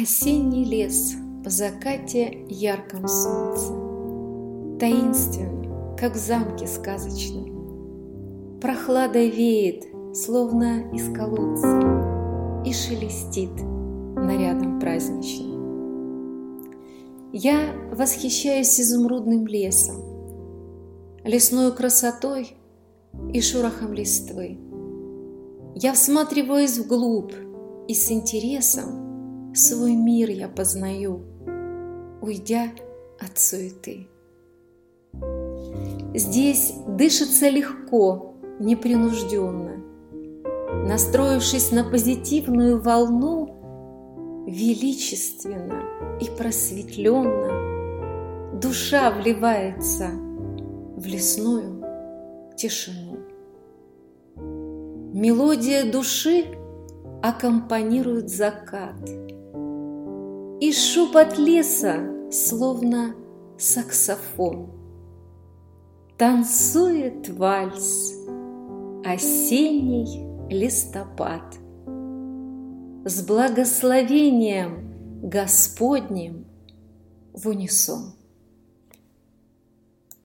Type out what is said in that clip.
Осенний лес по закате ярком солнце, Таинственный, как в замке сказочном. Прохладой веет, словно из колодца, И шелестит нарядом праздничным. Я восхищаюсь изумрудным лесом, Лесной красотой и шорохом листвы. Я всматриваюсь вглубь, и с интересом свой мир я познаю, уйдя от суеты. Здесь дышится легко, непринужденно. Настроившись на позитивную волну, величественно и просветленно душа вливается в лесную тишину. Мелодия души аккомпанирует закат. И шепот леса, словно саксофон, Танцует вальс, осенний листопад. С благословением Господним в унисон.